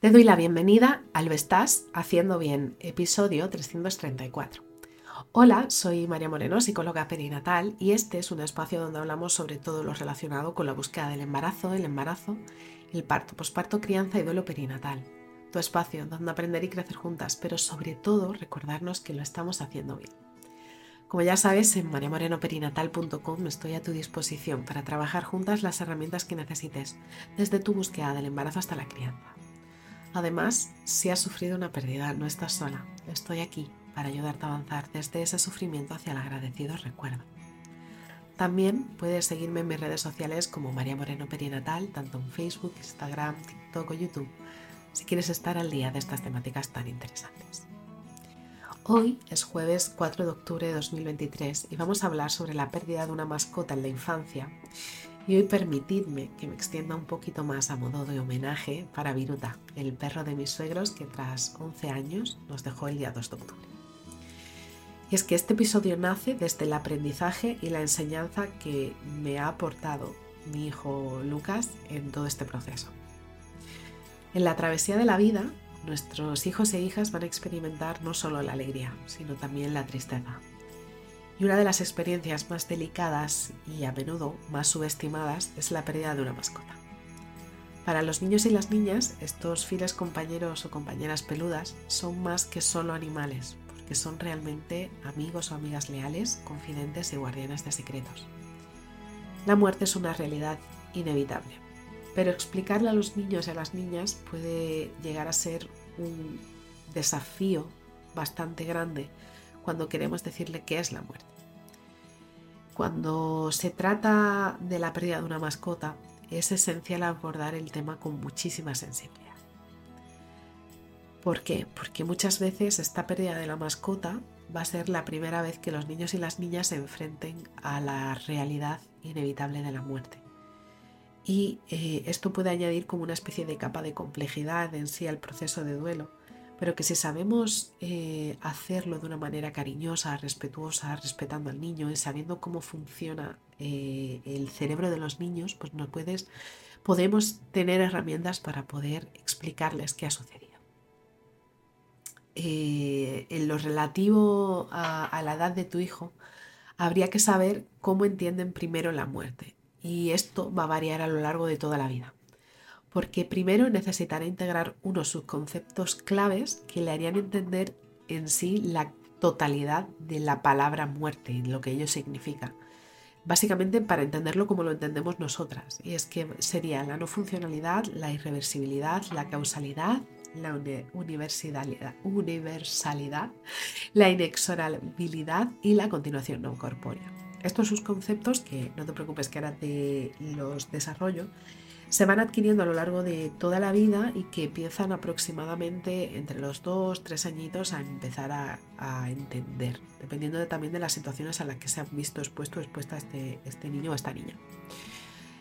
Te doy la bienvenida al Estás Haciendo Bien, episodio 334. Hola, soy María Moreno, psicóloga perinatal, y este es un espacio donde hablamos sobre todo lo relacionado con la búsqueda del embarazo, el embarazo, el parto, posparto, crianza y duelo perinatal. Tu espacio donde aprender y crecer juntas, pero sobre todo recordarnos que lo estamos haciendo bien. Como ya sabes, en mariamorenoperinatal.com estoy a tu disposición para trabajar juntas las herramientas que necesites, desde tu búsqueda del embarazo hasta la crianza. Además, si has sufrido una pérdida, no estás sola. Estoy aquí para ayudarte a avanzar desde ese sufrimiento hacia el agradecido recuerdo. También puedes seguirme en mis redes sociales como María Moreno Perinatal, tanto en Facebook, Instagram, TikTok o YouTube, si quieres estar al día de estas temáticas tan interesantes. Hoy es jueves 4 de octubre de 2023 y vamos a hablar sobre la pérdida de una mascota en la infancia. Y hoy permitidme que me extienda un poquito más a modo de homenaje para Viruta, el perro de mis suegros que tras 11 años nos dejó el día 2 de octubre. Y es que este episodio nace desde el aprendizaje y la enseñanza que me ha aportado mi hijo Lucas en todo este proceso. En la travesía de la vida nuestros hijos e hijas van a experimentar no solo la alegría, sino también la tristeza. Y una de las experiencias más delicadas y a menudo más subestimadas es la pérdida de una mascota. Para los niños y las niñas, estos fieles compañeros o compañeras peludas son más que solo animales, porque son realmente amigos o amigas leales, confidentes y guardianes de secretos. La muerte es una realidad inevitable, pero explicarle a los niños y a las niñas puede llegar a ser un desafío bastante grande cuando queremos decirle qué es la muerte. Cuando se trata de la pérdida de una mascota, es esencial abordar el tema con muchísima sensibilidad. ¿Por qué? Porque muchas veces esta pérdida de la mascota va a ser la primera vez que los niños y las niñas se enfrenten a la realidad inevitable de la muerte y eh, esto puede añadir como una especie de capa de complejidad en sí al proceso de duelo, pero que si sabemos eh, hacerlo de una manera cariñosa, respetuosa, respetando al niño y sabiendo cómo funciona eh, el cerebro de los niños, pues puedes, podemos tener herramientas para poder explicarles qué ha sucedido. en lo relativo a la edad de tu hijo, habría que saber cómo entienden primero la muerte y esto va a variar a lo largo de toda la vida. Porque primero necesitará integrar unos subconceptos claves que le harían entender en sí la totalidad de la palabra muerte y lo que ello significa. Básicamente para entenderlo como lo entendemos nosotras. Y es que sería la no funcionalidad, la irreversibilidad, la causalidad, la universalidad, universalidad la inexorabilidad y la continuación no corpórea. Estos sus conceptos, que no te preocupes que ahora te los desarrollo, se van adquiriendo a lo largo de toda la vida y que empiezan aproximadamente entre los dos, tres añitos a empezar a, entender, dependiendo también de las situaciones a las que se han visto expuesto o expuesta este, este niño o esta niña.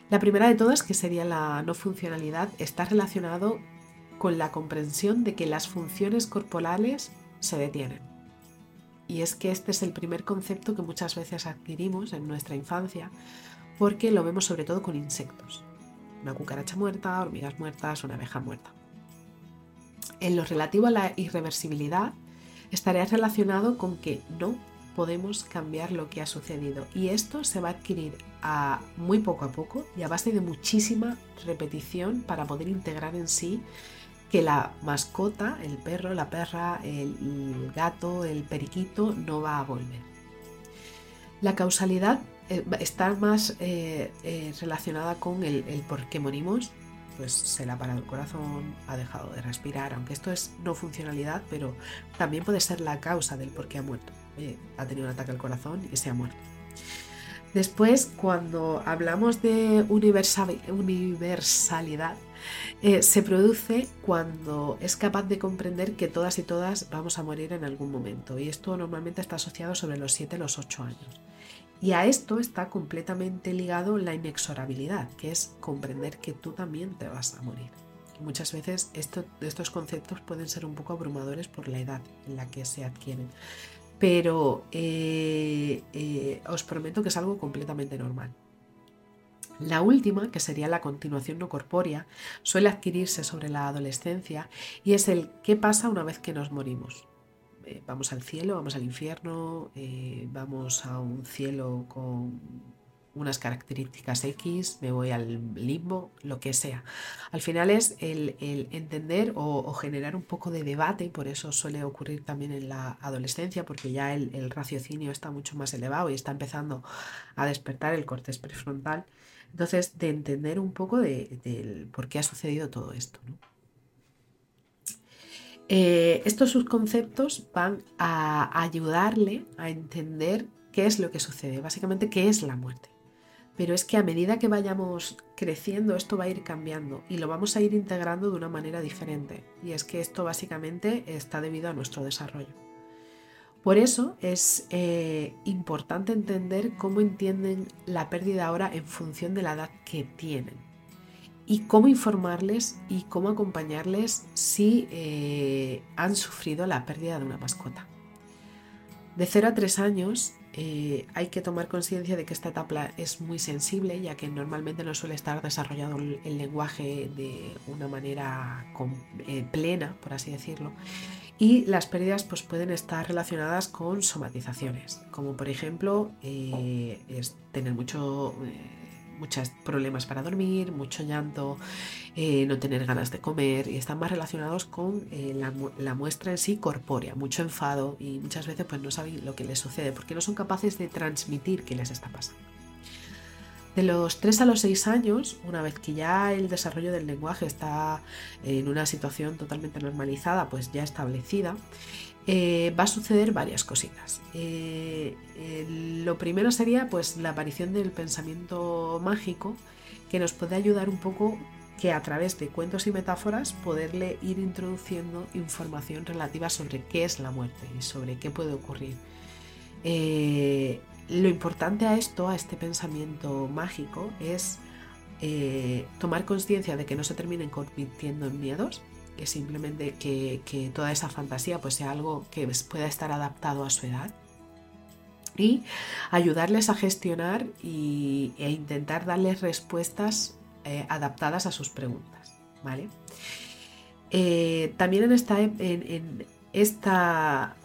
La primera de todas, que sería la no funcionalidad, está relacionado con la comprensión de que las funciones corporales se detienen. Y es que este es el primer concepto que muchas veces adquirimos en nuestra infancia porque lo vemos sobre todo con insectos. Una cucaracha muerta, hormigas muertas, una abeja muerta. En lo relativo a la irreversibilidad, estaría relacionado con que no podemos cambiar lo que ha sucedido y esto se va a adquirir a muy poco a poco y a base de muchísima repetición para poder integrar en sí que la mascota, el perro, la perra, el gato, el periquito, no va a volver. La causalidad eh, está más eh, eh, relacionada con el, por qué morimos, pues se le ha parado el corazón, ha dejado de respirar, aunque esto es no funcionalidad, pero también puede ser la causa del por qué ha muerto. ha tenido un ataque al corazón y se ha muerto. Después, cuando hablamos de universalidad, se produce cuando es capaz de comprender que todas y todas vamos a morir en algún momento. Y esto normalmente está asociado sobre los 7 los 8 años. Y a esto está completamente ligado la inexorabilidad, que es comprender que tú también te vas a morir. muchas veces estos conceptos pueden ser un poco abrumadores por la edad en la que se adquieren pero eh, eh, os prometo que es algo completamente normal. La última, que sería la continuación no corpórea, suele adquirirse sobre la adolescencia y es el qué pasa una vez que nos morimos. Eh, vamos al cielo, vamos al infierno, eh, vamos a un cielo con unas características X, me voy al limbo, lo que sea. Al final es el, entender o, generar un poco de debate, por eso suele ocurrir también en la adolescencia, porque ya el, raciocinio está mucho más elevado y está empezando a despertar el corte prefrontal. Entonces, de entender un poco de, por qué ha sucedido todo esto. Eh, estos subconceptos van a ayudarle a entender qué es lo que sucede, básicamente qué es la muerte. Pero es que a medida que vayamos creciendo esto va a ir cambiando y lo vamos a ir integrando de una manera diferente. Y es que esto básicamente está debido a nuestro desarrollo. Por eso es eh, importante entender cómo entienden la pérdida ahora en función de la edad que tienen y cómo informarles y cómo acompañarles si eh, han sufrido la pérdida de una mascota. De 0 a 3 años eh, hay que tomar conciencia de que esta etapa es muy sensible, ya que normalmente no suele estar desarrollado el, lenguaje de una manera eh, plena, por así decirlo. Y las pérdidas pues, pueden estar relacionadas con somatizaciones, como por ejemplo tener mucho muchos problemas para dormir, mucho llanto, eh, no tener ganas de comer y están más relacionados con eh, la, muestra en sí corpórea, mucho enfado y muchas veces pues no saben lo que les sucede porque no son capaces de transmitir qué les está pasando. De los 3 a los 6 años, una vez que ya el desarrollo del lenguaje está en una situación totalmente normalizada, pues ya establecida, eh, va a suceder varias cositas. Eh, lo primero sería pues la aparición del pensamiento mágico que nos puede ayudar un poco que a través de cuentos y metáforas poderle ir introduciendo información relativa sobre qué es la muerte y sobre qué puede ocurrir. Eh, lo importante a esto, a este pensamiento mágico, es tomar conciencia de que no se terminen convirtiendo en miedos, que simplemente que, toda esa fantasía pues sea algo que pueda estar adaptado a su edad y ayudarles a gestionar y, e intentar darles respuestas eh, adaptadas a sus preguntas. ¿vale? Eh, también en esta, en, esta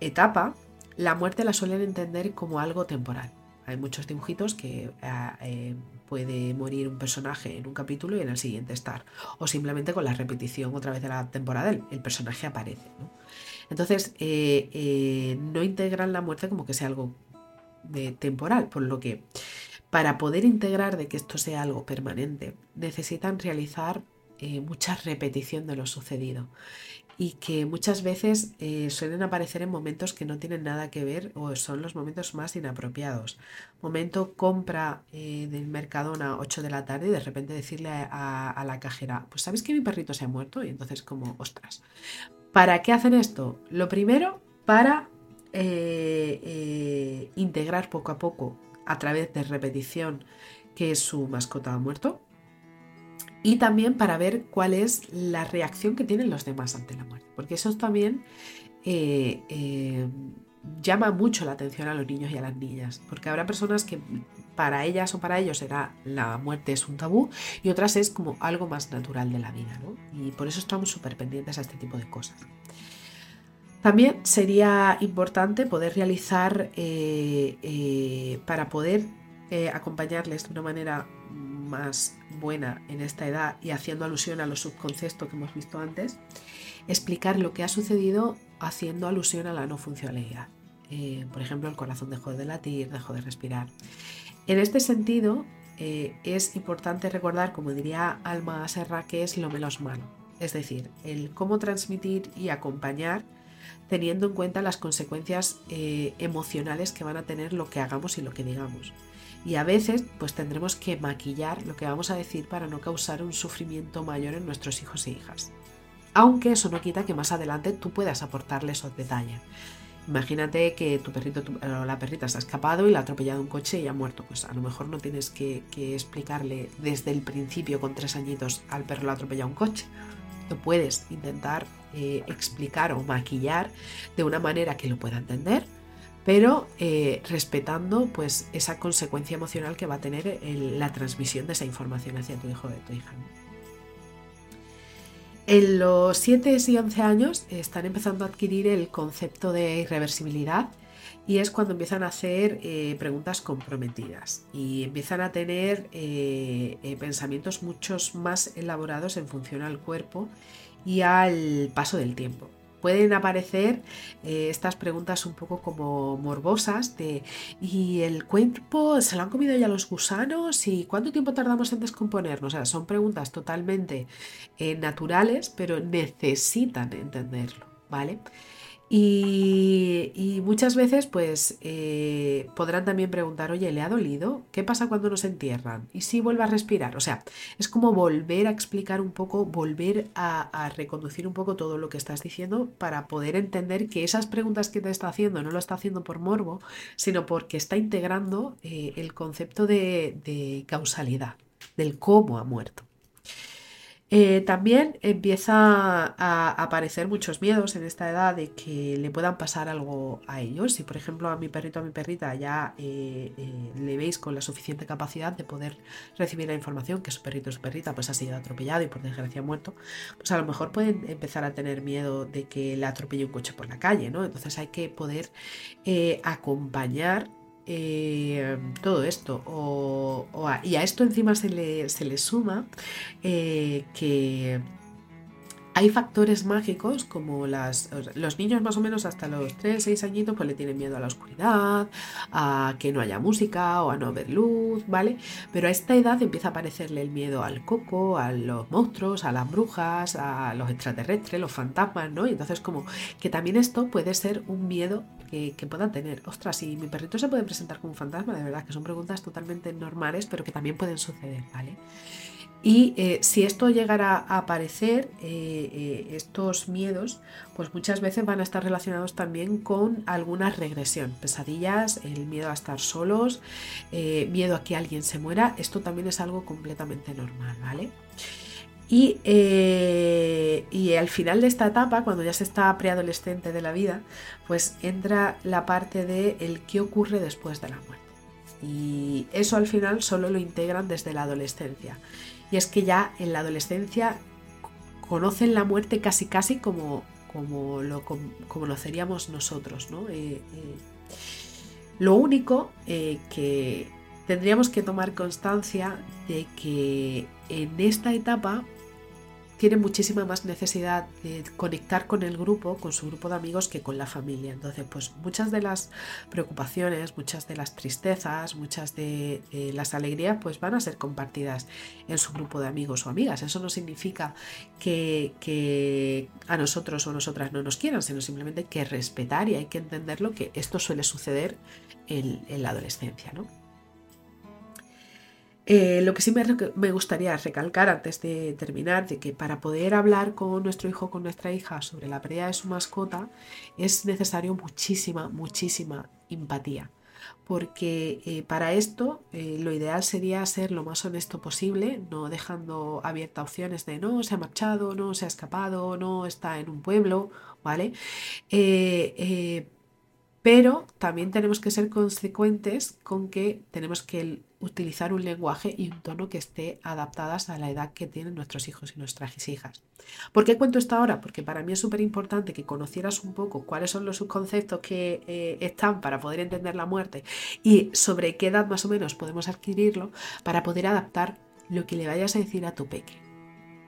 etapa la muerte la suelen entender como algo temporal. Hay muchos dibujitos que eh, puede morir un personaje en un capítulo y en el siguiente estar. O simplemente con la repetición otra vez de la temporada el, personaje aparece. Entonces, eh, eh, no integran la muerte como que sea algo de temporal, por lo que para poder integrar de que esto sea algo permanente, necesitan realizar eh, mucha repetición de lo sucedido y que muchas veces eh, suelen aparecer en momentos que no tienen nada que ver o son los momentos más inapropiados. Momento compra eh, del Mercadona 8 de la tarde y de repente decirle a, la cajera, pues sabes que mi perrito se ha muerto y entonces como, ostras. ¿Para qué hacen esto? Lo primero, para eh, integrar poco a poco a través de repetición que su mascota ha muerto y también para ver cuál es la reacción que tienen los demás ante la muerte, porque eso también eh, eh, llama mucho la atención a los niños y a las niñas, porque habrá personas que para ellas o para ellos será la muerte es un tabú y otras es como algo más natural de la vida. Y por eso estamos súper pendientes a este tipo de cosas. También sería importante poder realizar, eh, para poder acompañarles de una manera más buena en esta edad y haciendo alusión a los subconceptos que hemos visto antes, explicar lo que ha sucedido haciendo alusión a la no funcionalidad. Eh, por ejemplo, el corazón dejó de latir, dejó de respirar. En este sentido, eh, es importante recordar, como diría Alma Serra, que es lo menos malo. Es decir, el cómo transmitir y acompañar teniendo en cuenta las consecuencias eh, emocionales que van a tener lo que hagamos y lo que digamos y a veces pues tendremos que maquillar lo que vamos a decir para no causar un sufrimiento mayor en nuestros hijos e hijas. Aunque eso no quita que más adelante tú puedas aportarles esos detalles. Imagínate que tu perrito o la perrita se ha escapado y la ha atropellado un coche y ha muerto. Pues a lo mejor no tienes que, explicarle desde el principio con tres añitos al perro le ha atropellado un coche. Lo puedes intentar eh, explicar o maquillar de una manera que lo pueda entender pero eh, respetando pues esa consecuencia emocional que va a tener la transmisión de esa información hacia tu hijo o tu hija. En los 7 y 11 años están empezando a adquirir el concepto de irreversibilidad y es cuando empiezan a hacer eh, preguntas comprometidas y empiezan a tener eh, pensamientos muchos más elaborados en función al cuerpo y al paso del tiempo pueden aparecer eh, estas preguntas un poco como morbosas de ¿y el cuerpo se lo han comido ya los gusanos? ¿y cuánto tiempo tardamos en descomponernos? O sea, son preguntas totalmente eh, naturales, pero necesitan entenderlo, ¿vale? Y, muchas veces pues eh, podrán también preguntar, oye, ¿le ha dolido? ¿Qué pasa cuando nos entierran? ¿Y si vuelve a respirar? O sea, es como volver a explicar un poco, volver a, reconducir un poco todo lo que estás diciendo para poder entender que esas preguntas que te está haciendo no lo está haciendo por morbo, sino porque está integrando eh, el concepto de causalidad, del cómo ha muerto. Eh, también empieza a aparecer muchos miedos en esta edad de que le puedan pasar algo a ellos. Si por ejemplo a mi perrito o a mi perrita ya eh, eh, le veis con la suficiente capacidad de poder recibir la información que su perrito o su perrita pues ha sido atropellado y por desgracia muerto, pues a lo mejor pueden empezar a tener miedo de que le atropelle un coche por la calle, ¿no? Entonces hay que poder acompañar eh, todo esto. y a esto encima se le, se le suma eh, que hay factores mágicos como las, los niños más o menos hasta los 3, 6 añitos pues le tienen miedo a la oscuridad, a que no haya música o a no ver luz, ¿vale? Pero a esta edad empieza a aparecerle el miedo al coco, a los monstruos, a las brujas, a los extraterrestres, los fantasmas, ¿no? Y entonces como que también esto puede ser un miedo que, puedan tener. Ostras, si mi perrito se puede presentar como un fantasma, de verdad que son preguntas totalmente normales, pero que también pueden suceder, ¿vale? Y eh, si esto llegara a aparecer, eh, eh, estos miedos, pues muchas veces van a estar relacionados también con alguna regresión, pesadillas, el miedo a estar solos, miedo a que alguien se muera, esto también es algo completamente normal, ¿vale? Y, y, al final de esta etapa, cuando ya se está preadolescente de la vida, pues entra la parte de el qué ocurre después de la muerte. Y eso al final solo lo integran desde la adolescencia. Y es que ya en la adolescencia conocen la muerte casi casi como, como lo conoceríamos nosotros. ¿no? Eh, eh, lo único eh, que tendríamos que tomar constancia de que en esta etapa tiene muchísima más necesidad de conectar con el grupo, con su grupo de amigos, que con la familia. Entonces, pues muchas de las preocupaciones, muchas de las tristezas, muchas de, las alegrías, pues van a ser compartidas en su grupo de amigos o amigas. Eso no significa que, a nosotros o nosotras no nos quieran, sino simplemente que respetar y hay que entenderlo que esto suele suceder en, en la adolescencia, ¿no? Eh, lo que sí me, gustaría recalcar antes de terminar, de que para poder hablar con nuestro hijo con nuestra hija sobre la pérdida de su mascota, es necesario muchísima, muchísima empatía. Porque eh, para esto eh, lo ideal sería ser lo más honesto posible, no dejando abiertas opciones de no se ha marchado, no se ha escapado, no está en un pueblo, ¿vale? pero también tenemos que ser consecuentes con que tenemos que utilizar un lenguaje y un tono que esté adaptadas a la edad que tienen nuestros hijos y nuestras hijas. ¿Por qué cuento esto ahora? Porque para mí es súper importante que conocieras un poco cuáles son los subconceptos que eh, están para poder entender la muerte y sobre qué edad más o menos podemos adquirirlo para poder adaptar lo que le vayas a decir a tu peque,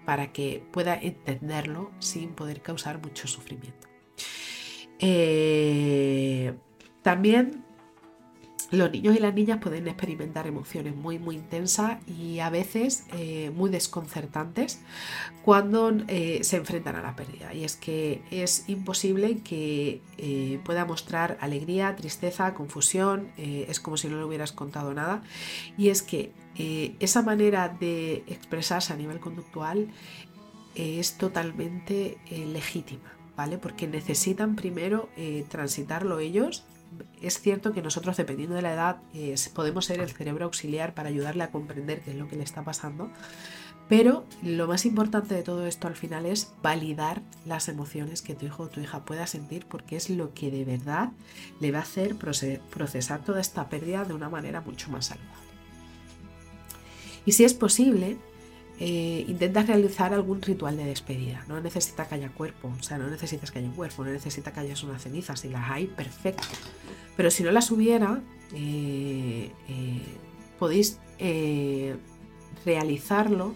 para que pueda entenderlo sin poder causar mucho sufrimiento. Eh, también los niños y las niñas pueden experimentar emociones muy muy intensas y a veces eh, muy desconcertantes cuando eh, se enfrentan a la pérdida. Y es que es imposible que eh, pueda mostrar alegría, tristeza, confusión, es como si no le hubieras contado nada. Y es que esa manera de expresarse a nivel conductual es totalmente legítima, ¿vale? Porque necesitan primero transitarlo ellos es cierto que nosotros, dependiendo de la edad, podemos ser el cerebro auxiliar para ayudarle a comprender qué es lo que le está pasando, Pero lo más importante de todo esto al final es validar las emociones que tu hijo o tu hija pueda sentir porque es lo que de verdad le va a hacer procesar toda esta pérdida de una manera mucho más saludable. Y si es posible, eh, intenta realizar algún ritual de despedida. No necesita que haya cuerpo, o sea, no necesitas que haya un cuerpo, no necesita que haya unas cenizas. Si las hay, perfecto. Pero si no las hubiera, eh, eh, podéis realizarlo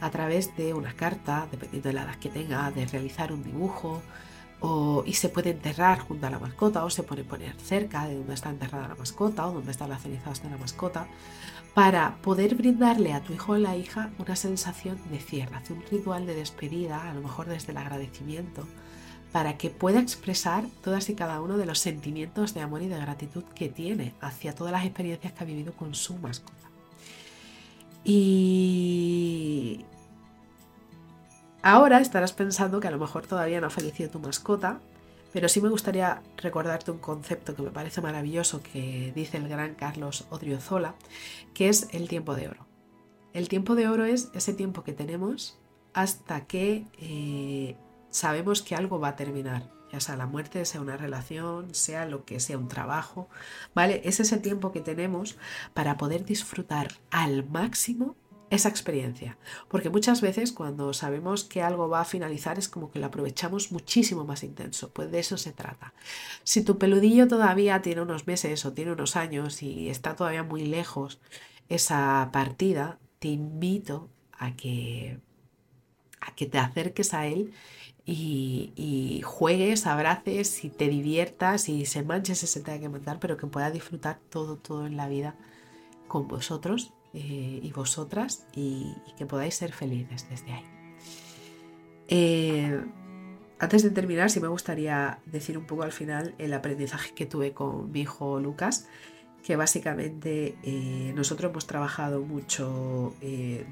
a través de una carta, dependiendo de la edad que tenga, de realizar un dibujo, o, y se puede enterrar junto a la mascota, o se puede poner cerca de donde está enterrada la mascota, o donde están las cenizas de la mascota, para poder brindarle a tu hijo o la hija una sensación de cierre, hacer un ritual de despedida, a lo mejor desde el agradecimiento, para que pueda expresar todas y cada uno de los sentimientos de amor y de gratitud que tiene hacia todas las experiencias que ha vivido con su mascota. Y ahora estarás pensando que a lo mejor todavía no ha fallecido tu mascota, pero sí me gustaría recordarte un concepto que me parece maravilloso que dice el gran Carlos Odriozola, que es el tiempo de oro. El tiempo de oro es ese tiempo que tenemos hasta que eh, sabemos que algo va a terminar, ya sea la muerte, sea una relación, sea lo que sea un trabajo, ¿vale? Es ese tiempo que tenemos para poder disfrutar al máximo esa experiencia. Porque muchas veces cuando sabemos que algo va a finalizar es como que lo aprovechamos muchísimo más intenso. Pues de eso se trata. Si tu peludillo todavía tiene unos meses o tiene unos años y está todavía muy lejos esa partida, te invito a que, a que te acerques a él y, juegues, abraces y te diviertas y se manches se tenga que mandar, pero que pueda disfrutar todo, todo en la vida con vosotros eh, y vosotras y, que podáis ser felices desde ahí. Eh, antes de terminar, sí me gustaría decir un poco al final el aprendizaje que tuve con mi hijo Lucas, que básicamente eh, nosotros hemos trabajado mucho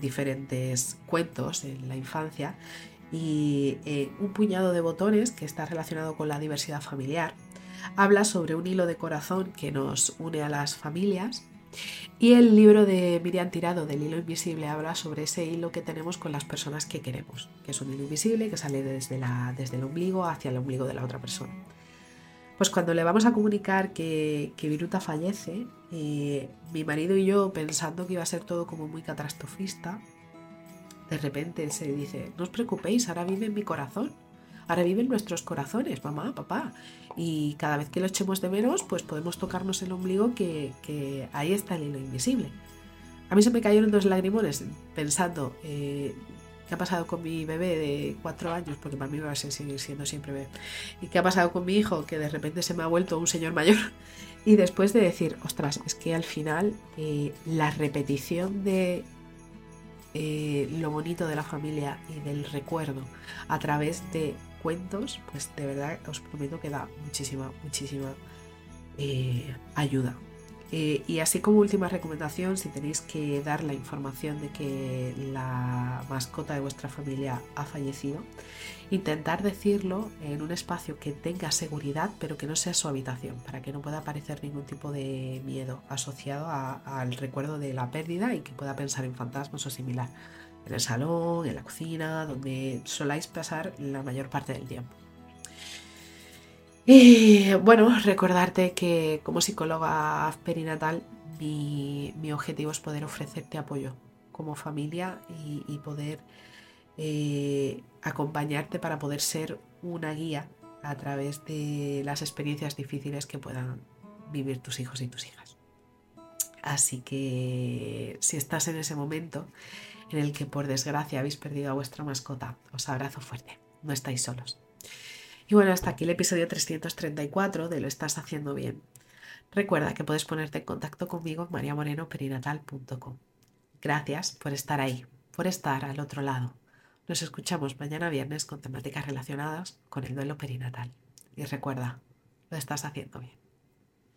diferentes cuentos en la infancia y un puñado de botones que está relacionado con la diversidad familiar. Habla sobre un hilo de corazón que nos une a las familias y el libro de Miriam Tirado del hilo invisible habla sobre ese hilo que tenemos con las personas que queremos, que es un hilo invisible que sale desde, la, desde el ombligo hacia el ombligo de la otra persona. Pues cuando le vamos a comunicar que, que Viruta fallece, eh, mi marido y yo pensando que iba a ser todo como muy catastrofista, de repente se dice, no os preocupéis, ahora vive en mi corazón ahora vive nuestros corazones, mamá, papá. Y cada vez que lo echemos de menos, pues podemos tocarnos el ombligo que, ahí está el hilo invisible. A mí se me cayeron dos lagrimones pensando eh, qué ha pasado con mi bebé de cuatro años, porque para mí va a seguir siendo siempre bebé, y qué ha pasado con mi hijo, que de repente se me ha vuelto un señor mayor. Y después de decir, ostras, es que al final eh, la repetición de eh, lo bonito de la familia y del recuerdo a través de cuentos, pues de verdad os prometo que da muchísima, muchísima eh, ayuda. Eh, y así como última recomendación, si tenéis que dar la información de que la mascota de vuestra familia ha fallecido, intentar decirlo en un espacio que tenga seguridad, pero que no sea su habitación, para que no pueda aparecer ningún tipo de miedo asociado al recuerdo de la pérdida y que pueda pensar en fantasmas o similar en el salón, en la cocina, donde soláis pasar la mayor parte del tiempo. Y bueno, recordarte que como psicóloga perinatal mi, objetivo es poder ofrecerte apoyo como familia y, poder eh, acompañarte para poder ser una guía a través de las experiencias difíciles que puedan vivir tus hijos y tus hijas. Así que si estás en ese momento en el que por desgracia habéis perdido a vuestra mascota. Os abrazo fuerte, no estáis solos. Y bueno, hasta aquí el episodio 334 de Lo estás haciendo bien. Recuerda que puedes ponerte en contacto conmigo en mariamorenoperinatal.com. Gracias por estar ahí, por estar al otro lado. Nos escuchamos mañana viernes con temáticas relacionadas con el duelo perinatal. Y recuerda, lo estás haciendo bien.